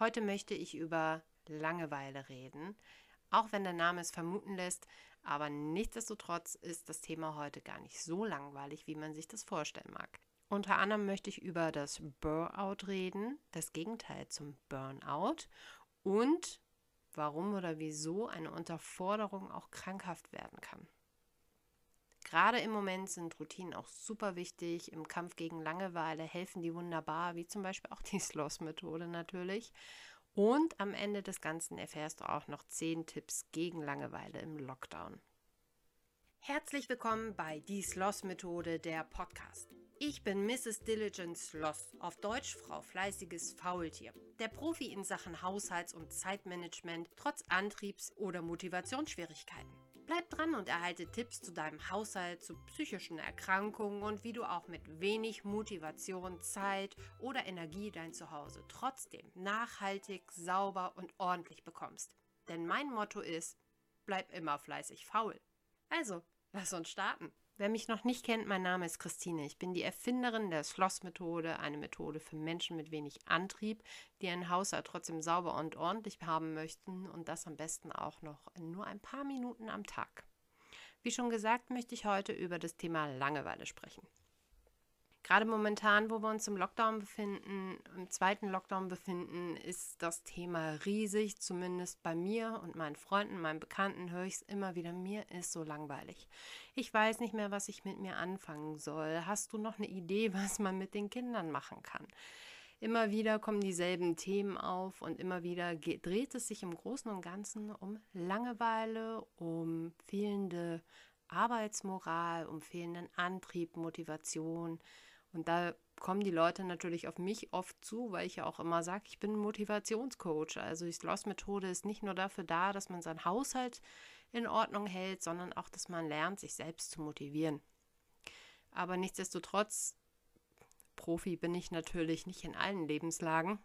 Heute möchte ich über Langeweile reden, auch wenn der Name es vermuten lässt, aber nichtsdestotrotz ist das Thema heute gar nicht so langweilig, wie man sich das vorstellen mag. Unter anderem möchte ich über das Burnout reden, das Gegenteil zum Burnout und warum oder wieso eine Unterforderung auch krankhaft werden kann. Gerade im Moment sind Routinen auch super wichtig. Im Kampf gegen Langeweile helfen die wunderbar, wie zum Beispiel auch die Sloss-Methode natürlich. Und am Ende des Ganzen erfährst du auch noch 10 Tipps gegen Langeweile im Lockdown. Herzlich willkommen bei Die Sloss-Methode, der Podcast. Ich bin Mrs. Diligence Sloss, auf Deutsch Frau Fleißiges Faultier, der Profi in Sachen Haushalts- und Zeitmanagement trotz Antriebs- oder Motivationsschwierigkeiten. Bleib dran und erhalte Tipps zu deinem Haushalt, zu psychischen Erkrankungen und wie du auch mit wenig Motivation, Zeit oder Energie dein Zuhause trotzdem nachhaltig, sauber und ordentlich bekommst. Denn mein Motto ist, bleib immer fleißig faul. Also, lass uns starten. Wer mich noch nicht kennt, mein Name ist Christine. Ich bin die Erfinderin der Schlossmethode, eine Methode für Menschen mit wenig Antrieb, die ein Haushalt trotzdem sauber und ordentlich haben möchten und das am besten auch noch in nur ein paar Minuten am Tag. Wie schon gesagt, möchte ich heute über das Thema Langeweile sprechen. Gerade momentan, wo wir uns im Lockdown befinden, im zweiten Lockdown befinden, ist das Thema riesig. Zumindest bei mir und meinen Freunden, meinen Bekannten höre ich es immer wieder. Mir ist so langweilig. Ich weiß nicht mehr, was ich mit mir anfangen soll. Hast du noch eine Idee, was man mit den Kindern machen kann? Immer wieder kommen dieselben Themen auf und immer wieder dreht es sich im Großen und Ganzen um Langeweile, um fehlende Arbeitsmoral, um fehlenden Antrieb, Motivation, und da kommen die Leute natürlich auf mich oft zu, weil ich ja auch immer sage, ich bin Motivationscoach. Also die Sloss-Methode ist nicht nur dafür da, dass man seinen Haushalt in Ordnung hält, sondern auch, dass man lernt, sich selbst zu motivieren. Aber nichtsdestotrotz, Profi bin ich natürlich nicht in allen Lebenslagen.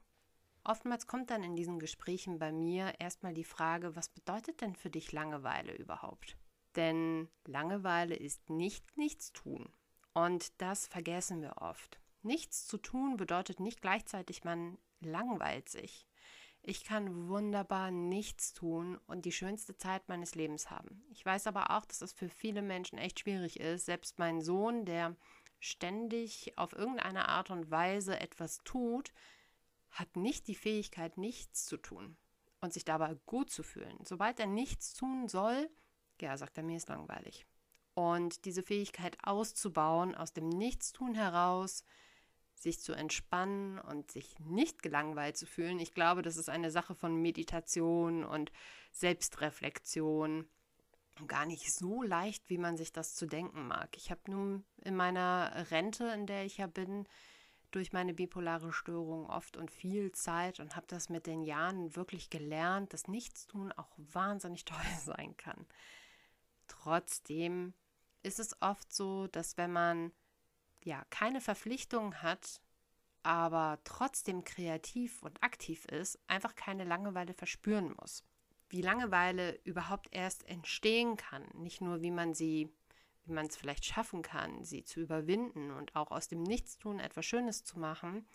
Oftmals kommt dann in diesen Gesprächen bei mir erstmal die Frage, was bedeutet denn für dich Langeweile überhaupt? Denn Langeweile ist nicht nichts tun. Und das vergessen wir oft. Nichts zu tun bedeutet nicht gleichzeitig, man langweilt sich. Ich kann wunderbar nichts tun und die schönste Zeit meines Lebens haben. Ich weiß aber auch, dass es für viele Menschen echt schwierig ist. Selbst mein Sohn, der ständig auf irgendeine Art und Weise etwas tut, hat nicht die Fähigkeit, nichts zu tun und sich dabei gut zu fühlen. Sobald er nichts tun soll, ja, sagt er, mir ist langweilig. Und diese Fähigkeit auszubauen, aus dem Nichtstun heraus, sich zu entspannen und sich nicht gelangweilt zu fühlen, ich glaube, das ist eine Sache von Meditation und Selbstreflexion. Gar nicht so leicht, wie man sich das zu denken mag. Ich habe nun in meiner Rente, in der ich ja bin, durch meine bipolare Störung oft und viel Zeit und habe das mit den Jahren wirklich gelernt, dass Nichtstun auch wahnsinnig toll sein kann. Trotzdem ist es oft so, dass wenn man ja keine Verpflichtungen hat, aber trotzdem kreativ und aktiv ist, einfach keine Langeweile verspüren muss. Wie Langeweile überhaupt erst entstehen kann, nicht nur wie man sie, wie man es vielleicht schaffen kann, sie zu überwinden und auch aus dem Nichtstun etwas Schönes zu machen,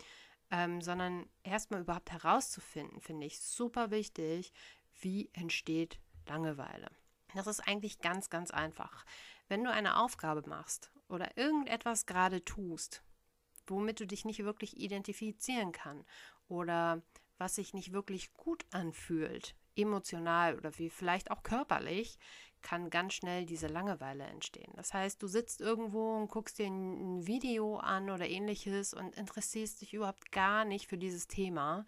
ähm, sondern erstmal überhaupt herauszufinden, finde ich super wichtig, wie entsteht Langeweile. Das ist eigentlich ganz, ganz einfach. Wenn du eine Aufgabe machst oder irgendetwas gerade tust, womit du dich nicht wirklich identifizieren kann oder was sich nicht wirklich gut anfühlt, emotional oder wie vielleicht auch körperlich, kann ganz schnell diese Langeweile entstehen. Das heißt, du sitzt irgendwo und guckst dir ein Video an oder ähnliches und interessierst dich überhaupt gar nicht für dieses Thema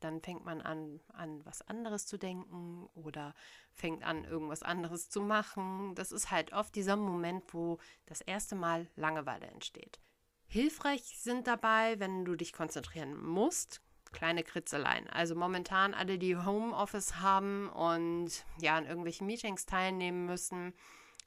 dann fängt man an, an was anderes zu denken oder fängt an, irgendwas anderes zu machen. Das ist halt oft dieser Moment, wo das erste Mal Langeweile entsteht. Hilfreich sind dabei, wenn du dich konzentrieren musst, kleine Kritzeleien. Also momentan alle, die Homeoffice haben und ja an irgendwelchen Meetings teilnehmen müssen,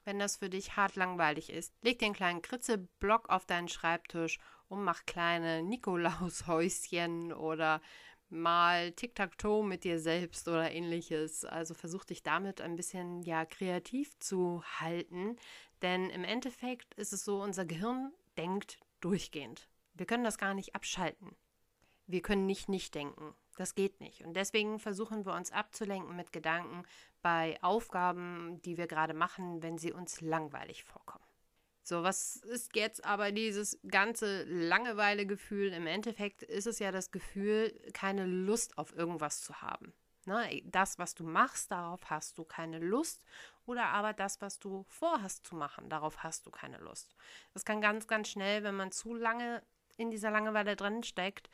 wenn das für dich hart langweilig ist, leg den kleinen Kritzelblock auf deinen Schreibtisch und mach kleine Nikolaushäuschen oder mal Tic-Tac-Toe mit dir selbst oder ähnliches. Also versuch dich damit ein bisschen ja kreativ zu halten, denn im Endeffekt ist es so, unser Gehirn denkt durchgehend. Wir können das gar nicht abschalten. Wir können nicht nicht denken. Das geht nicht. Und deswegen versuchen wir uns abzulenken mit Gedanken bei Aufgaben, die wir gerade machen, wenn sie uns langweilig vorkommen. So, was ist jetzt aber dieses ganze Langeweilegefühl? Im Endeffekt ist es ja das Gefühl, keine Lust auf irgendwas zu haben. Ne? Das, was du machst, darauf hast du keine Lust. Oder aber das, was du vorhast zu machen, darauf hast du keine Lust. Das kann ganz, ganz schnell, wenn man zu lange in dieser Langeweile drin steckt,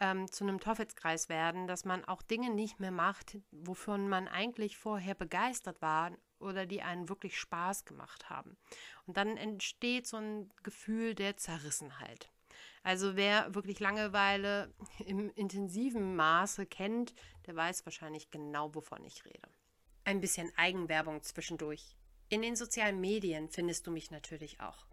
ähm, zu einem Teufelskreis werden, dass man auch Dinge nicht mehr macht, wovon man eigentlich vorher begeistert war oder die einen wirklich Spaß gemacht haben. Und dann entsteht so ein Gefühl der Zerrissenheit. Also wer wirklich Langeweile im intensiven Maße kennt, der weiß wahrscheinlich genau, wovon ich rede. Ein bisschen Eigenwerbung zwischendurch. In den sozialen Medien findest du mich natürlich auch.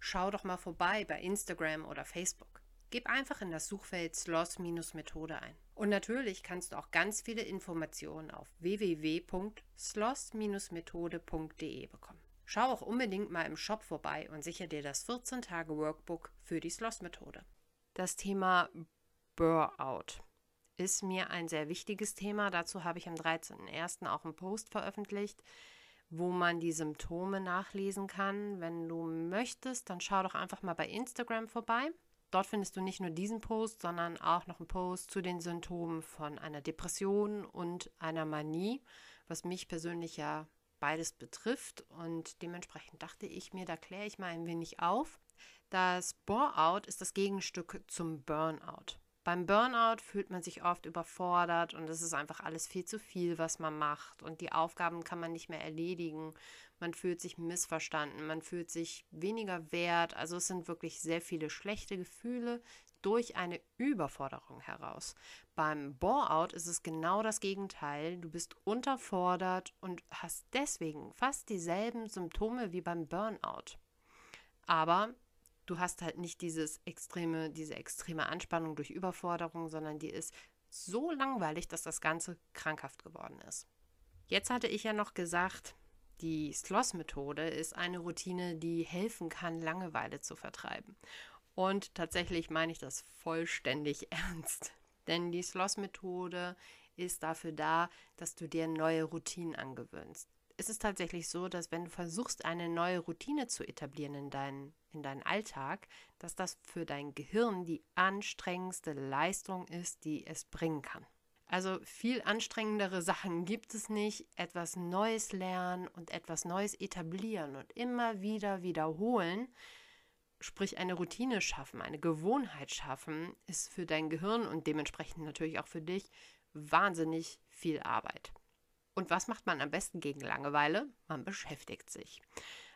Schau doch mal vorbei bei Instagram oder Facebook. Gib einfach in das Suchfeld Sloss-Methode ein. Und natürlich kannst du auch ganz viele Informationen auf www.sloss-methode.de bekommen. Schau auch unbedingt mal im Shop vorbei und sichere dir das 14-Tage-Workbook für die Sloss-Methode. Das Thema Burnout ist mir ein sehr wichtiges Thema. Dazu habe ich am 13.01. auch einen Post veröffentlicht, wo man die Symptome nachlesen kann. Wenn du möchtest, dann schau doch einfach mal bei Instagram vorbei. Dort findest du nicht nur diesen Post, sondern auch noch einen Post zu den Symptomen von einer Depression und einer Manie, was mich persönlich ja beides betrifft. Und dementsprechend dachte ich mir, da kläre ich mal ein wenig auf. Das Bore-out ist das Gegenstück zum Burnout. Beim Burnout fühlt man sich oft überfordert und es ist einfach alles viel zu viel, was man macht und die Aufgaben kann man nicht mehr erledigen. Man fühlt sich missverstanden, man fühlt sich weniger wert. Also es sind wirklich sehr viele schlechte Gefühle durch eine Überforderung heraus. Beim Bore-out ist es genau das Gegenteil. Du bist unterfordert und hast deswegen fast dieselben Symptome wie beim Burnout. Aber du hast halt nicht dieses extreme, diese extreme Anspannung durch Überforderung, sondern die ist so langweilig, dass das Ganze krankhaft geworden ist. Jetzt hatte ich ja noch gesagt, die Sloss-Methode ist eine Routine, die helfen kann, Langeweile zu vertreiben. Und tatsächlich meine ich das vollständig ernst. Denn die Sloss-Methode ist dafür da, dass du dir neue Routinen angewöhnst ist es tatsächlich so, dass wenn du versuchst, eine neue Routine zu etablieren in, dein, in deinen Alltag, dass das für dein Gehirn die anstrengendste Leistung ist, die es bringen kann. Also viel anstrengendere Sachen gibt es nicht. Etwas Neues lernen und etwas Neues etablieren und immer wieder wiederholen, sprich eine Routine schaffen, eine Gewohnheit schaffen, ist für dein Gehirn und dementsprechend natürlich auch für dich wahnsinnig viel Arbeit. Und was macht man am besten gegen Langeweile? Man beschäftigt sich.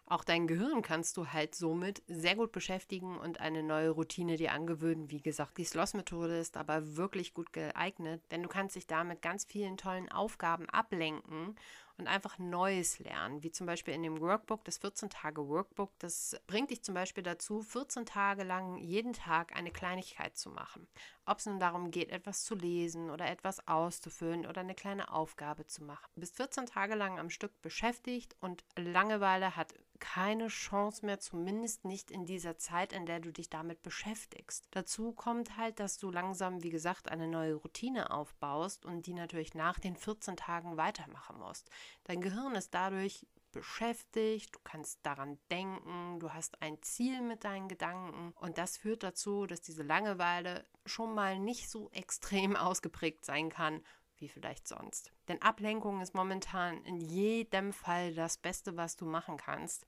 Auch dein Gehirn kannst du halt somit sehr gut beschäftigen und eine neue Routine dir angewöhnen. Wie gesagt, die Sloss-Methode ist aber wirklich gut geeignet, denn du kannst dich damit ganz vielen tollen Aufgaben ablenken und einfach Neues lernen, wie zum Beispiel in dem Workbook, das 14-Tage-Workbook. Das bringt dich zum Beispiel dazu, 14 Tage lang jeden Tag eine Kleinigkeit zu machen. Ob es nun darum geht, etwas zu lesen oder etwas auszufüllen oder eine kleine Aufgabe zu machen. Du bist 14 Tage lang am Stück beschäftigt und Langeweile hat keine Chance mehr, zumindest nicht in dieser Zeit, in der du dich damit beschäftigst. Dazu kommt halt, dass du langsam, wie gesagt, eine neue Routine aufbaust und die natürlich nach den 14 Tagen weitermachen musst. Dein Gehirn ist dadurch beschäftigt, du kannst daran denken, du hast ein Ziel mit deinen Gedanken und das führt dazu, dass diese Langeweile schon mal nicht so extrem ausgeprägt sein kann wie vielleicht sonst. Denn Ablenkung ist momentan in jedem Fall das Beste, was du machen kannst.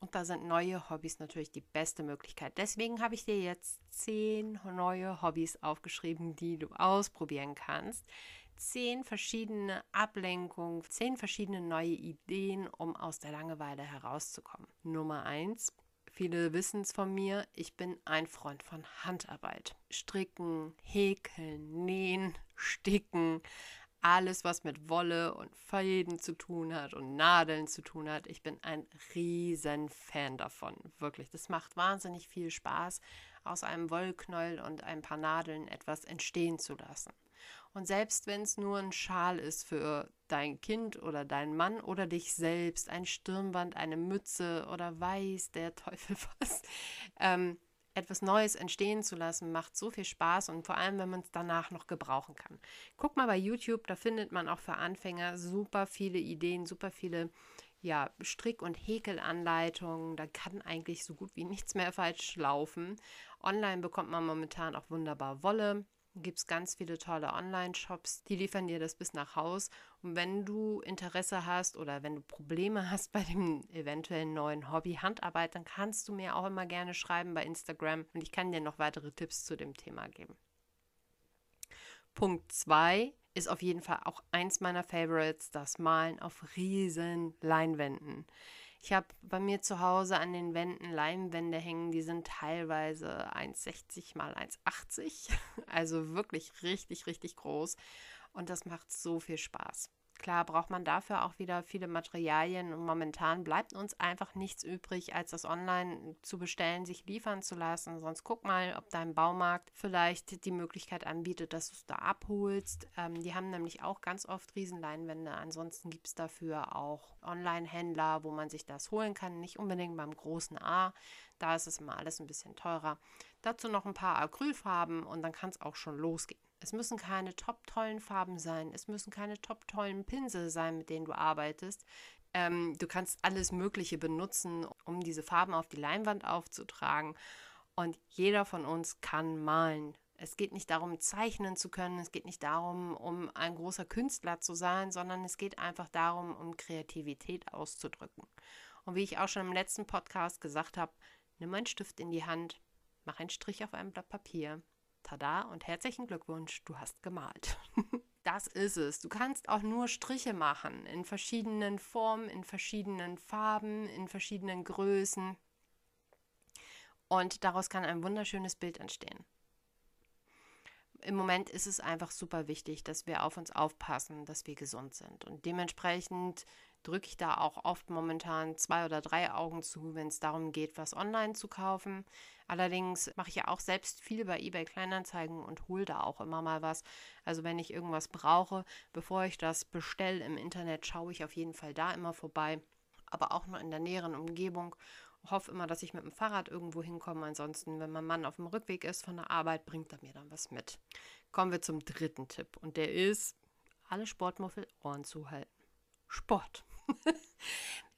Und da sind neue Hobbys natürlich die beste Möglichkeit. Deswegen habe ich dir jetzt zehn neue Hobbys aufgeschrieben, die du ausprobieren kannst. Zehn verschiedene Ablenkungen, zehn verschiedene neue Ideen, um aus der Langeweile herauszukommen. Nummer eins. Viele wissen es von mir, ich bin ein Freund von Handarbeit. Stricken, häkeln, nähen, sticken, alles, was mit Wolle und Fäden zu tun hat und Nadeln zu tun hat. Ich bin ein riesen Fan davon. Wirklich, das macht wahnsinnig viel Spaß, aus einem Wollknäuel und ein paar Nadeln etwas entstehen zu lassen. Und selbst wenn es nur ein Schal ist für dein Kind oder deinen Mann oder dich selbst, ein Stirnband, eine Mütze oder weiß der Teufel was, ähm, etwas Neues entstehen zu lassen, macht so viel Spaß und vor allem, wenn man es danach noch gebrauchen kann. Guck mal bei YouTube, da findet man auch für Anfänger super viele Ideen, super viele ja, Strick- und Häkelanleitungen. Da kann eigentlich so gut wie nichts mehr falsch laufen. Online bekommt man momentan auch wunderbar Wolle gibt es ganz viele tolle Online-Shops, die liefern dir das bis nach Haus. Und wenn du Interesse hast oder wenn du Probleme hast bei dem eventuellen neuen Hobby Handarbeit, dann kannst du mir auch immer gerne schreiben bei Instagram und ich kann dir noch weitere Tipps zu dem Thema geben. Punkt 2 ist auf jeden Fall auch eins meiner Favorites, das Malen auf riesen Leinwänden. Ich habe bei mir zu Hause an den Wänden Leimwände hängen, die sind teilweise 1,60 mal 1,80. Also wirklich richtig, richtig groß. Und das macht so viel Spaß. Klar braucht man dafür auch wieder viele Materialien und momentan bleibt uns einfach nichts übrig, als das online zu bestellen, sich liefern zu lassen. Sonst guck mal, ob dein Baumarkt vielleicht die Möglichkeit anbietet, dass du es da abholst. Ähm, die haben nämlich auch ganz oft Riesenleinwände. Ansonsten gibt es dafür auch Online-Händler, wo man sich das holen kann. Nicht unbedingt beim großen A. Da ist es immer alles ein bisschen teurer. Dazu noch ein paar Acrylfarben und dann kann es auch schon losgehen. Es müssen keine top tollen Farben sein. Es müssen keine top tollen Pinsel sein, mit denen du arbeitest. Ähm, du kannst alles Mögliche benutzen, um diese Farben auf die Leinwand aufzutragen. Und jeder von uns kann malen. Es geht nicht darum, zeichnen zu können. Es geht nicht darum, um ein großer Künstler zu sein, sondern es geht einfach darum, um Kreativität auszudrücken. Und wie ich auch schon im letzten Podcast gesagt habe, nimm einen Stift in die Hand, mach einen Strich auf ein Blatt Papier Tada und herzlichen Glückwunsch, du hast gemalt. das ist es. Du kannst auch nur Striche machen in verschiedenen Formen, in verschiedenen Farben, in verschiedenen Größen. Und daraus kann ein wunderschönes Bild entstehen. Im Moment ist es einfach super wichtig, dass wir auf uns aufpassen, dass wir gesund sind. Und dementsprechend drücke ich da auch oft momentan zwei oder drei Augen zu, wenn es darum geht, was online zu kaufen. Allerdings mache ich ja auch selbst viel bei eBay Kleinanzeigen und hole da auch immer mal was. Also wenn ich irgendwas brauche, bevor ich das bestelle im Internet, schaue ich auf jeden Fall da immer vorbei. Aber auch nur in der näheren Umgebung. Hoffe immer, dass ich mit dem Fahrrad irgendwo hinkomme. Ansonsten, wenn mein Mann auf dem Rückweg ist von der Arbeit, bringt er mir dann was mit. Kommen wir zum dritten Tipp. Und der ist, alle Sportmuffel Ohren zuhalten. Sport.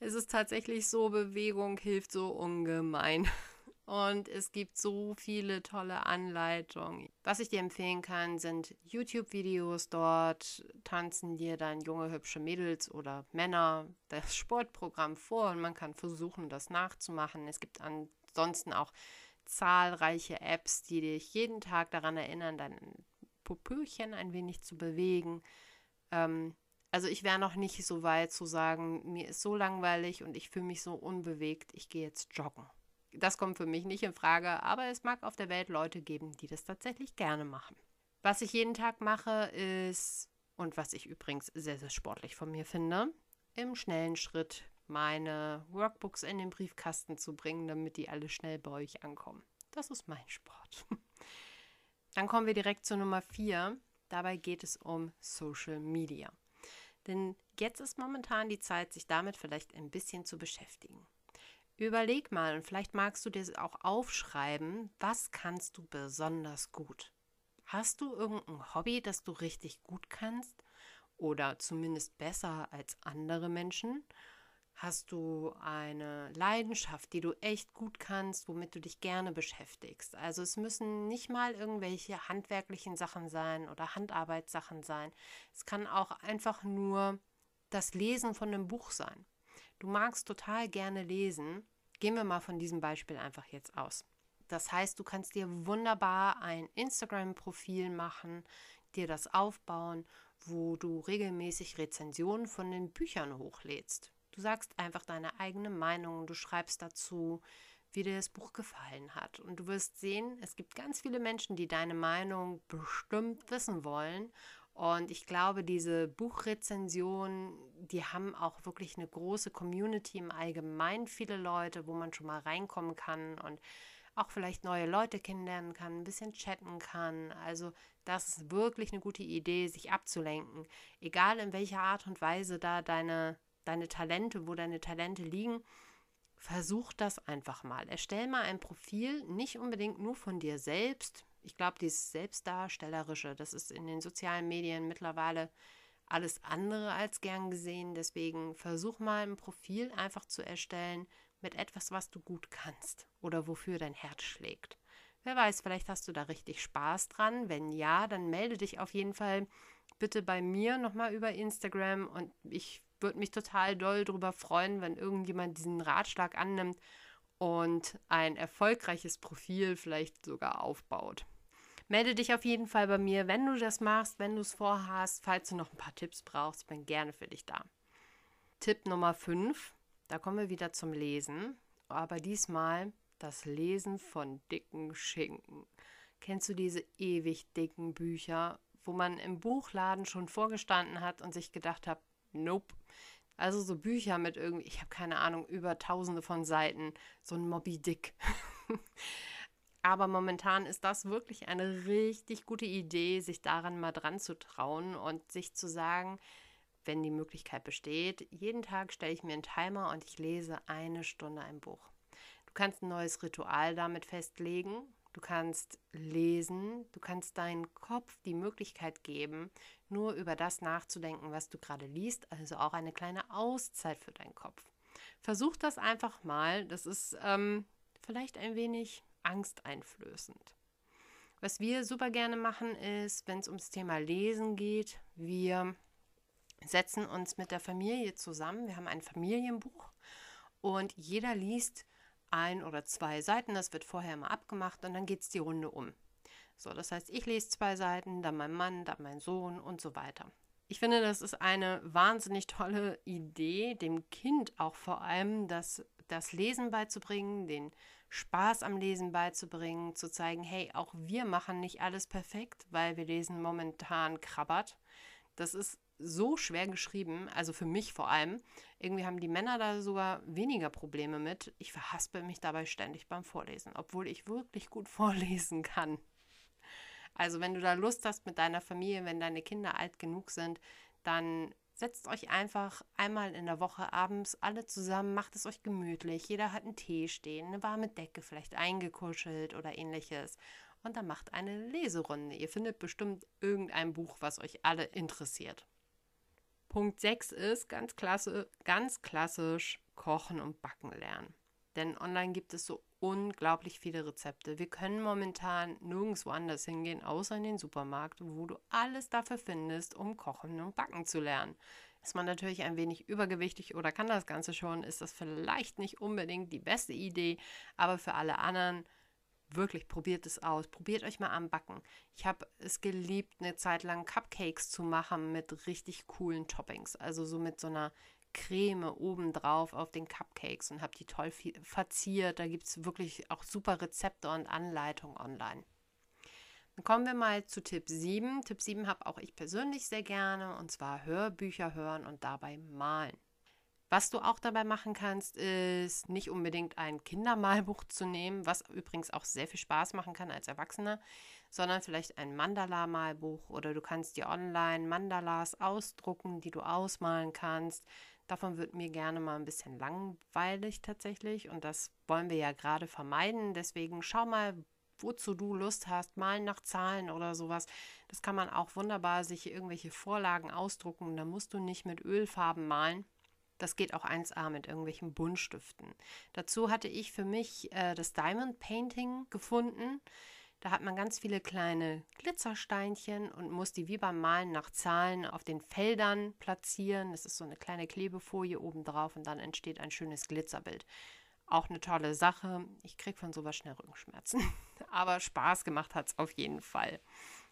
es ist tatsächlich so, Bewegung hilft so ungemein. Und es gibt so viele tolle Anleitungen. Was ich dir empfehlen kann, sind YouTube-Videos. Dort tanzen dir dann junge, hübsche Mädels oder Männer das Sportprogramm vor und man kann versuchen, das nachzumachen. Es gibt ansonsten auch zahlreiche Apps, die dich jeden Tag daran erinnern, dein Popöchen ein wenig zu bewegen. Ähm, also ich wäre noch nicht so weit zu sagen, mir ist so langweilig und ich fühle mich so unbewegt, ich gehe jetzt joggen. Das kommt für mich nicht in Frage, aber es mag auf der Welt Leute geben, die das tatsächlich gerne machen. Was ich jeden Tag mache, ist, und was ich übrigens sehr, sehr sportlich von mir finde, im schnellen Schritt meine Workbooks in den Briefkasten zu bringen, damit die alle schnell bei euch ankommen. Das ist mein Sport. Dann kommen wir direkt zu Nummer 4. Dabei geht es um Social Media. Denn jetzt ist momentan die Zeit, sich damit vielleicht ein bisschen zu beschäftigen. Überleg mal und vielleicht magst du dir auch aufschreiben, was kannst du besonders gut? Hast du irgendein Hobby, das du richtig gut kannst oder zumindest besser als andere Menschen? Hast du eine Leidenschaft, die du echt gut kannst, womit du dich gerne beschäftigst? Also es müssen nicht mal irgendwelche handwerklichen Sachen sein oder Handarbeitssachen sein. Es kann auch einfach nur das Lesen von einem Buch sein. Du magst total gerne lesen. Gehen wir mal von diesem Beispiel einfach jetzt aus. Das heißt, du kannst dir wunderbar ein Instagram-Profil machen, dir das aufbauen, wo du regelmäßig Rezensionen von den Büchern hochlädst. Du sagst einfach deine eigene Meinung, du schreibst dazu, wie dir das Buch gefallen hat. Und du wirst sehen, es gibt ganz viele Menschen, die deine Meinung bestimmt wissen wollen. Und ich glaube, diese Buchrezensionen, die haben auch wirklich eine große Community im Allgemeinen, viele Leute, wo man schon mal reinkommen kann und auch vielleicht neue Leute kennenlernen kann, ein bisschen chatten kann. Also das ist wirklich eine gute Idee, sich abzulenken. Egal in welcher Art und Weise da deine deine Talente, wo deine Talente liegen. versuch das einfach mal. Erstell mal ein Profil, nicht unbedingt nur von dir selbst. Ich glaube, dieses Selbstdarstellerische, das ist in den sozialen Medien mittlerweile alles andere als gern gesehen. Deswegen versuch mal ein Profil einfach zu erstellen mit etwas, was du gut kannst oder wofür dein Herz schlägt. Wer weiß, vielleicht hast du da richtig Spaß dran. Wenn ja, dann melde dich auf jeden Fall bitte bei mir nochmal über Instagram und ich würde mich total doll darüber freuen, wenn irgendjemand diesen Ratschlag annimmt und ein erfolgreiches Profil vielleicht sogar aufbaut. Melde dich auf jeden Fall bei mir, wenn du das machst, wenn du es vorhast. Falls du noch ein paar Tipps brauchst, bin gerne für dich da. Tipp Nummer 5, da kommen wir wieder zum Lesen, aber diesmal das Lesen von dicken Schinken. Kennst du diese ewig dicken Bücher, wo man im Buchladen schon vorgestanden hat und sich gedacht hat, nope. Also so Bücher mit irgendwie, ich habe keine Ahnung, über tausende von Seiten, so ein Moby Dick. Aber momentan ist das wirklich eine richtig gute Idee, sich daran mal dran zu trauen und sich zu sagen, wenn die Möglichkeit besteht, jeden Tag stelle ich mir einen Timer und ich lese eine Stunde ein Buch. Du kannst ein neues Ritual damit festlegen du kannst lesen, du kannst deinem Kopf die Möglichkeit geben, nur über das nachzudenken, was du gerade liest, also auch eine kleine Auszeit für deinen Kopf. Versuch das einfach mal, das ist ähm, vielleicht ein wenig angsteinflößend. Was wir super gerne machen ist, wenn es ums Thema Lesen geht, wir setzen uns mit der Familie zusammen. Wir haben ein Familienbuch und jeder liest ein oder zwei Seiten. Das wird vorher mal abgemacht und dann geht es die Runde um. So, das heißt, ich lese zwei Seiten, dann mein Mann, dann mein Sohn und so weiter. Ich finde, das ist eine wahnsinnig tolle Idee, dem Kind auch vor allem das, das Lesen beizubringen, den Spaß am Lesen beizubringen, zu zeigen, hey, auch wir machen nicht alles perfekt, weil wir lesen momentan krabbert. Das ist so schwer geschrieben, also für mich vor allem. Irgendwie haben die Männer da sogar weniger Probleme mit. Ich verhaspel mich dabei ständig beim Vorlesen, obwohl ich wirklich gut vorlesen kann. Also wenn du da Lust hast mit deiner Familie, wenn deine Kinder alt genug sind, dann setzt euch einfach einmal in der Woche abends alle zusammen, macht es euch gemütlich. Jeder hat einen Tee stehen, eine warme Decke vielleicht eingekuschelt oder ähnliches. Und dann macht eine Leserunde. Ihr findet bestimmt irgendein Buch, was euch alle interessiert. Punkt 6 ist ganz, klasse, ganz klassisch Kochen und Backen lernen. Denn online gibt es so unglaublich viele Rezepte. Wir können momentan nirgendwo anders hingehen, außer in den Supermarkt, wo du alles dafür findest, um Kochen und Backen zu lernen. Ist man natürlich ein wenig übergewichtig oder kann das Ganze schon, ist das vielleicht nicht unbedingt die beste Idee, aber für alle anderen Wirklich, probiert es aus. Probiert euch mal am Backen. Ich habe es geliebt, eine Zeit lang Cupcakes zu machen mit richtig coolen Toppings. Also so mit so einer Creme obendrauf auf den Cupcakes und habe die toll verziert. Da gibt es wirklich auch super Rezepte und Anleitungen online. Dann kommen wir mal zu Tipp 7. Tipp 7 habe auch ich persönlich sehr gerne und zwar Hörbücher hören und dabei malen. Was du auch dabei machen kannst, ist nicht unbedingt ein Kindermalbuch zu nehmen, was übrigens auch sehr viel Spaß machen kann als Erwachsener, sondern vielleicht ein Mandala-Malbuch oder du kannst dir online Mandalas ausdrucken, die du ausmalen kannst. Davon wird mir gerne mal ein bisschen langweilig tatsächlich und das wollen wir ja gerade vermeiden. Deswegen schau mal, wozu du Lust hast, malen nach Zahlen oder sowas. Das kann man auch wunderbar sich irgendwelche Vorlagen ausdrucken. Da musst du nicht mit Ölfarben malen das geht auch 1A mit irgendwelchen Buntstiften. Dazu hatte ich für mich äh, das Diamond Painting gefunden. Da hat man ganz viele kleine Glitzersteinchen und muss die wie beim Malen nach Zahlen auf den Feldern platzieren. Das ist so eine kleine Klebefolie oben drauf und dann entsteht ein schönes Glitzerbild. Auch eine tolle Sache. Ich kriege von sowas schnell Rückenschmerzen. Aber Spaß gemacht hat es auf jeden Fall.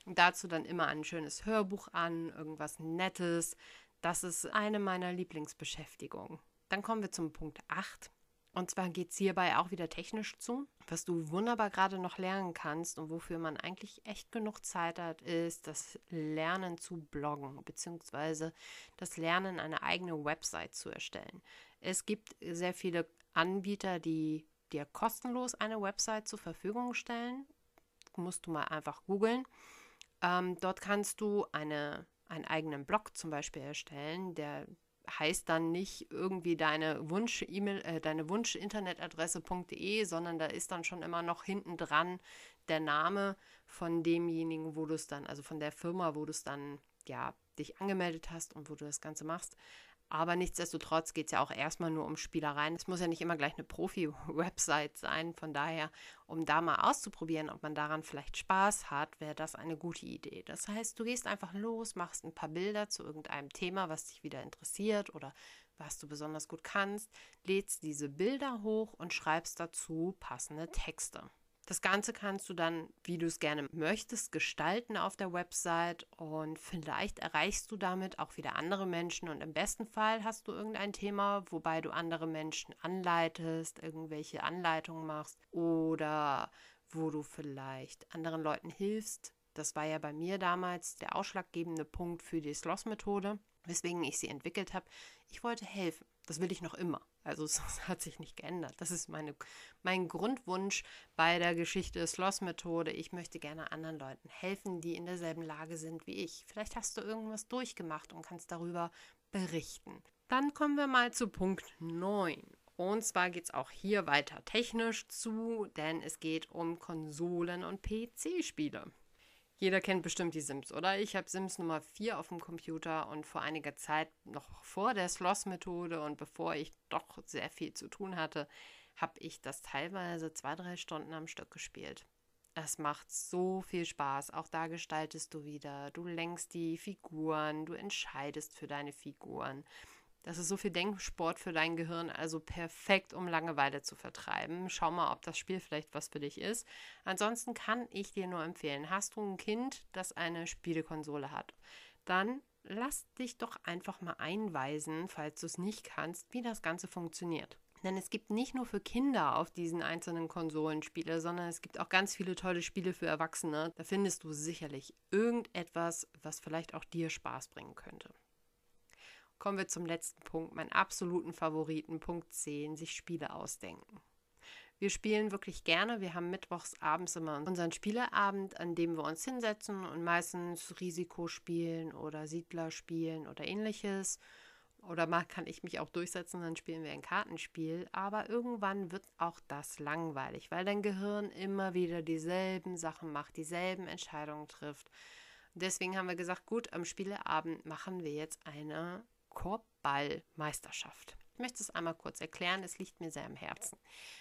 Und dazu dann immer ein schönes Hörbuch an, irgendwas Nettes, das ist eine meiner Lieblingsbeschäftigungen. Dann kommen wir zum Punkt 8. Und zwar geht es hierbei auch wieder technisch zu. Was du wunderbar gerade noch lernen kannst und wofür man eigentlich echt genug Zeit hat, ist das Lernen zu bloggen, beziehungsweise das Lernen, eine eigene Website zu erstellen. Es gibt sehr viele Anbieter, die dir kostenlos eine Website zur Verfügung stellen. Musst du mal einfach googeln. Ähm, dort kannst du eine einen eigenen Blog zum Beispiel erstellen, der heißt dann nicht irgendwie deine Wunsch-E-Mail, äh, deine Wunsch-Internetadresse.de, sondern da ist dann schon immer noch hinten dran der Name von demjenigen, wo du es dann, also von der Firma, wo du es dann ja dich angemeldet hast und wo du das Ganze machst. Aber nichtsdestotrotz geht es ja auch erstmal nur um Spielereien. Es muss ja nicht immer gleich eine Profi-Website sein. Von daher, um da mal auszuprobieren, ob man daran vielleicht Spaß hat, wäre das eine gute Idee. Das heißt, du gehst einfach los, machst ein paar Bilder zu irgendeinem Thema, was dich wieder interessiert oder was du besonders gut kannst, lädst diese Bilder hoch und schreibst dazu passende Texte. Das Ganze kannst du dann, wie du es gerne möchtest, gestalten auf der Website und vielleicht erreichst du damit auch wieder andere Menschen und im besten Fall hast du irgendein Thema, wobei du andere Menschen anleitest, irgendwelche Anleitungen machst oder wo du vielleicht anderen Leuten hilfst. Das war ja bei mir damals der ausschlaggebende Punkt für die Sloss-Methode, weswegen ich sie entwickelt habe. Ich wollte helfen. Das will ich noch immer. Also es hat sich nicht geändert. Das ist meine, mein Grundwunsch bei der Geschichte Sloss-Methode. Ich möchte gerne anderen Leuten helfen, die in derselben Lage sind wie ich. Vielleicht hast du irgendwas durchgemacht und kannst darüber berichten. Dann kommen wir mal zu Punkt 9. Und zwar geht es auch hier weiter technisch zu, denn es geht um Konsolen- und PC-Spiele. Jeder kennt bestimmt die Sims, oder? Ich habe Sims Nummer 4 auf dem Computer und vor einiger Zeit, noch vor der Sloss-Methode und bevor ich doch sehr viel zu tun hatte, habe ich das teilweise zwei, drei Stunden am Stück gespielt. Es macht so viel Spaß. Auch da gestaltest du wieder. Du lenkst die Figuren, du entscheidest für deine Figuren. Das ist so viel Denksport für dein Gehirn, also perfekt, um Langeweile zu vertreiben. Schau mal, ob das Spiel vielleicht was für dich ist. Ansonsten kann ich dir nur empfehlen, hast du ein Kind, das eine Spielekonsole hat, dann lass dich doch einfach mal einweisen, falls du es nicht kannst, wie das Ganze funktioniert. Denn es gibt nicht nur für Kinder auf diesen einzelnen Konsolen Spiele, sondern es gibt auch ganz viele tolle Spiele für Erwachsene. Da findest du sicherlich irgendetwas, was vielleicht auch dir Spaß bringen könnte kommen wir zum letzten Punkt, meinen absoluten Favoriten, Punkt 10, sich Spiele ausdenken. Wir spielen wirklich gerne. Wir haben mittwochs abends immer unseren Spieleabend, an dem wir uns hinsetzen und meistens Risiko spielen oder Siedler spielen oder ähnliches. Oder mal kann ich mich auch durchsetzen, dann spielen wir ein Kartenspiel. Aber irgendwann wird auch das langweilig, weil dein Gehirn immer wieder dieselben Sachen macht, dieselben Entscheidungen trifft. Deswegen haben wir gesagt, gut, am Spieleabend machen wir jetzt eine Korbballmeisterschaft. Ich möchte es einmal kurz erklären, es liegt mir sehr am Herzen.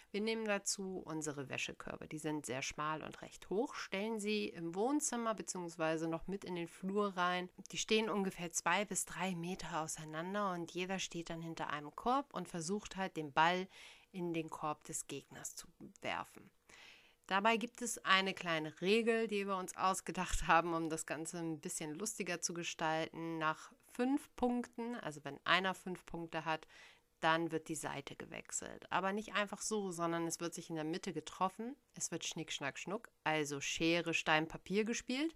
Wir nehmen dazu unsere Wäschekörbe, die sind sehr schmal und recht hoch, stellen sie im Wohnzimmer bzw. noch mit in den Flur rein. Die stehen ungefähr zwei bis drei Meter auseinander und jeder steht dann hinter einem Korb und versucht halt den Ball in den Korb des Gegners zu werfen. Dabei gibt es eine kleine Regel, die wir uns ausgedacht haben, um das Ganze ein bisschen lustiger zu gestalten. Nach fünf Punkten, also wenn einer fünf Punkte hat, dann wird die Seite gewechselt. Aber nicht einfach so, sondern es wird sich in der Mitte getroffen. Es wird Schnick, Schnack, Schnuck, also Schere, Stein, Papier gespielt.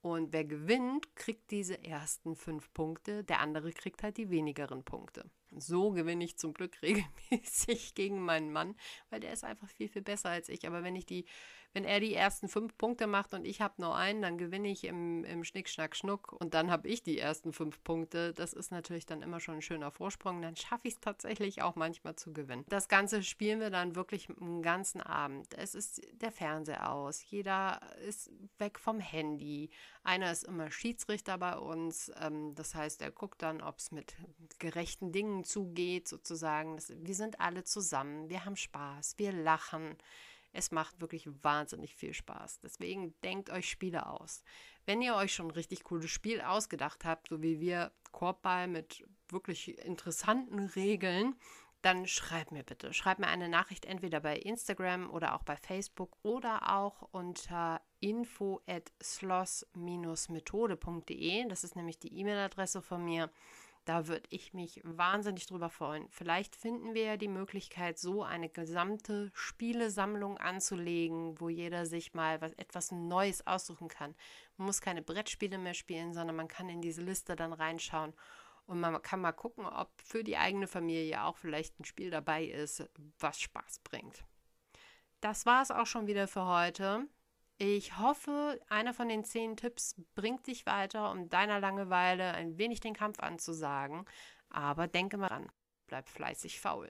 Und wer gewinnt, kriegt diese ersten fünf Punkte. Der andere kriegt halt die wenigeren Punkte. So gewinne ich zum Glück regelmäßig gegen meinen Mann, weil der ist einfach viel, viel besser als ich. Aber wenn ich die wenn er die ersten fünf Punkte macht und ich habe nur einen, dann gewinne ich im, im Schnick, Schnack, Schnuck und dann habe ich die ersten fünf Punkte. Das ist natürlich dann immer schon ein schöner Vorsprung. Dann schaffe ich es tatsächlich auch manchmal zu gewinnen. Das Ganze spielen wir dann wirklich einen ganzen Abend. Es ist der Fernseher aus, jeder ist weg vom Handy. Einer ist immer Schiedsrichter bei uns. Ähm, das heißt, er guckt dann, ob es mit gerechten Dingen zugeht, sozusagen. Wir sind alle zusammen, wir haben Spaß, wir lachen. Es macht wirklich wahnsinnig viel Spaß. Deswegen denkt euch Spiele aus. Wenn ihr euch schon ein richtig cooles Spiel ausgedacht habt, so wie wir Korbball mit wirklich interessanten Regeln, dann schreibt mir bitte. Schreibt mir eine Nachricht entweder bei Instagram oder auch bei Facebook oder auch unter info at sloss-methode.de. Das ist nämlich die E-Mail-Adresse von mir. Da würde ich mich wahnsinnig drüber freuen. Vielleicht finden wir ja die Möglichkeit, so eine gesamte Spielesammlung anzulegen, wo jeder sich mal was, etwas Neues aussuchen kann. Man muss keine Brettspiele mehr spielen, sondern man kann in diese Liste dann reinschauen und man kann mal gucken, ob für die eigene Familie auch vielleicht ein Spiel dabei ist, was Spaß bringt. Das war es auch schon wieder für heute. Ich hoffe, einer von den zehn Tipps bringt dich weiter, um deiner Langeweile ein wenig den Kampf anzusagen. Aber denke mal ran, bleib fleißig faul.